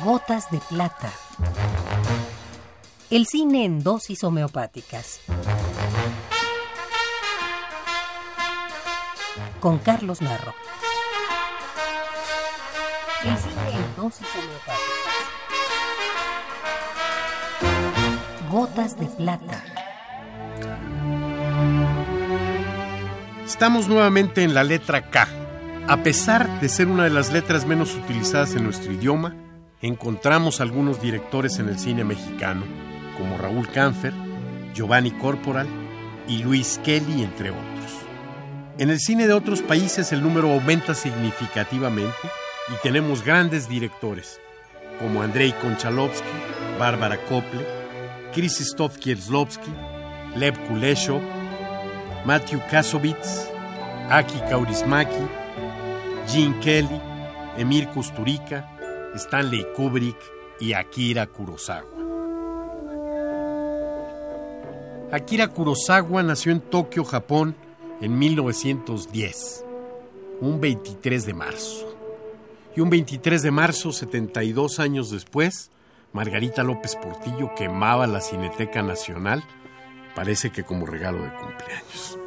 Gotas de plata. El cine en dosis homeopáticas. Con Carlos Narro. El cine en dosis homeopáticas. Gotas de plata. Estamos nuevamente en la letra K. A pesar de ser una de las letras menos utilizadas en nuestro idioma, encontramos algunos directores en el cine mexicano, como Raúl Canfer, Giovanni Corporal y Luis Kelly, entre otros. En el cine de otros países el número aumenta significativamente y tenemos grandes directores, como Andrei Konchalovsky, Bárbara Kople, Krzysztof Kieslowski, Lev Kuleshov, Matthew Kasovitz, Aki Kaurismaki, Gene Kelly, Emir Kusturica, Stanley Kubrick y Akira Kurosawa. Akira Kurosawa nació en Tokio, Japón, en 1910, un 23 de marzo. Y un 23 de marzo, 72 años después, Margarita López Portillo quemaba la Cineteca Nacional, parece que como regalo de cumpleaños.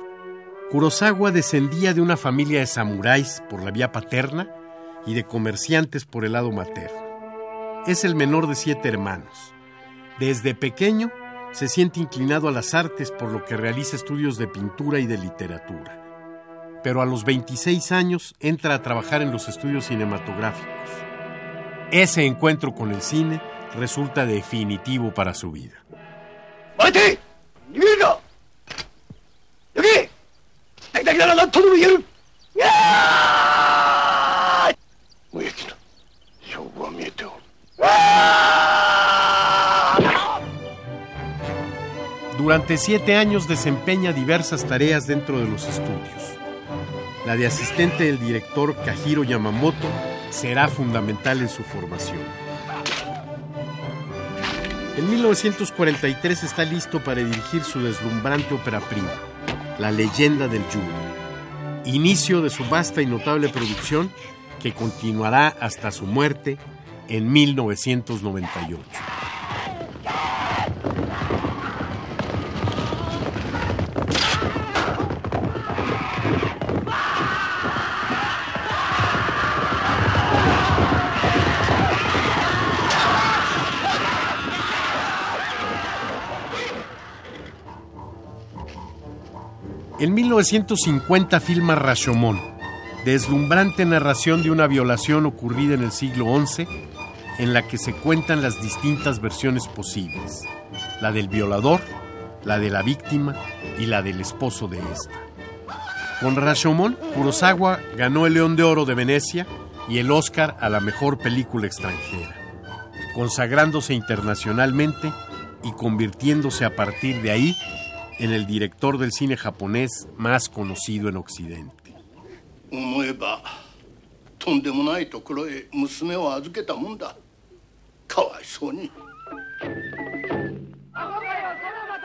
Kurosawa descendía de una familia de samuráis por la vía paterna y de comerciantes por el lado materno. Es el menor de siete hermanos. Desde pequeño se siente inclinado a las artes por lo que realiza estudios de pintura y de literatura. Pero a los 26 años entra a trabajar en los estudios cinematográficos. Ese encuentro con el cine resulta definitivo para su vida. ¡Mate! ¡Mira! ¡Aquí! ¡Aquí la todo Durante siete años desempeña diversas tareas dentro de los estudios. La de asistente del director Kajiro Yamamoto será fundamental en su formación. En 1943 está listo para dirigir su deslumbrante ópera prima, La leyenda del judo, inicio de su vasta y notable producción que continuará hasta su muerte en 1998. En 1950 filma Rashomon, deslumbrante narración de una violación ocurrida en el siglo XI, en la que se cuentan las distintas versiones posibles, la del violador, la de la víctima y la del esposo de esta. Con Rashomon, Kurosawa ganó el León de Oro de Venecia y el Oscar a la mejor película extranjera, consagrándose internacionalmente y convirtiéndose a partir de ahí en el director del cine japonés más conocido en Occidente.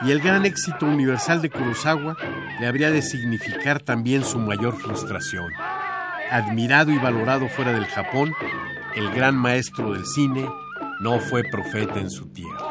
Y el gran éxito universal de Kurosawa le habría de significar también su mayor frustración. Admirado y valorado fuera del Japón, el gran maestro del cine no fue profeta en su tierra.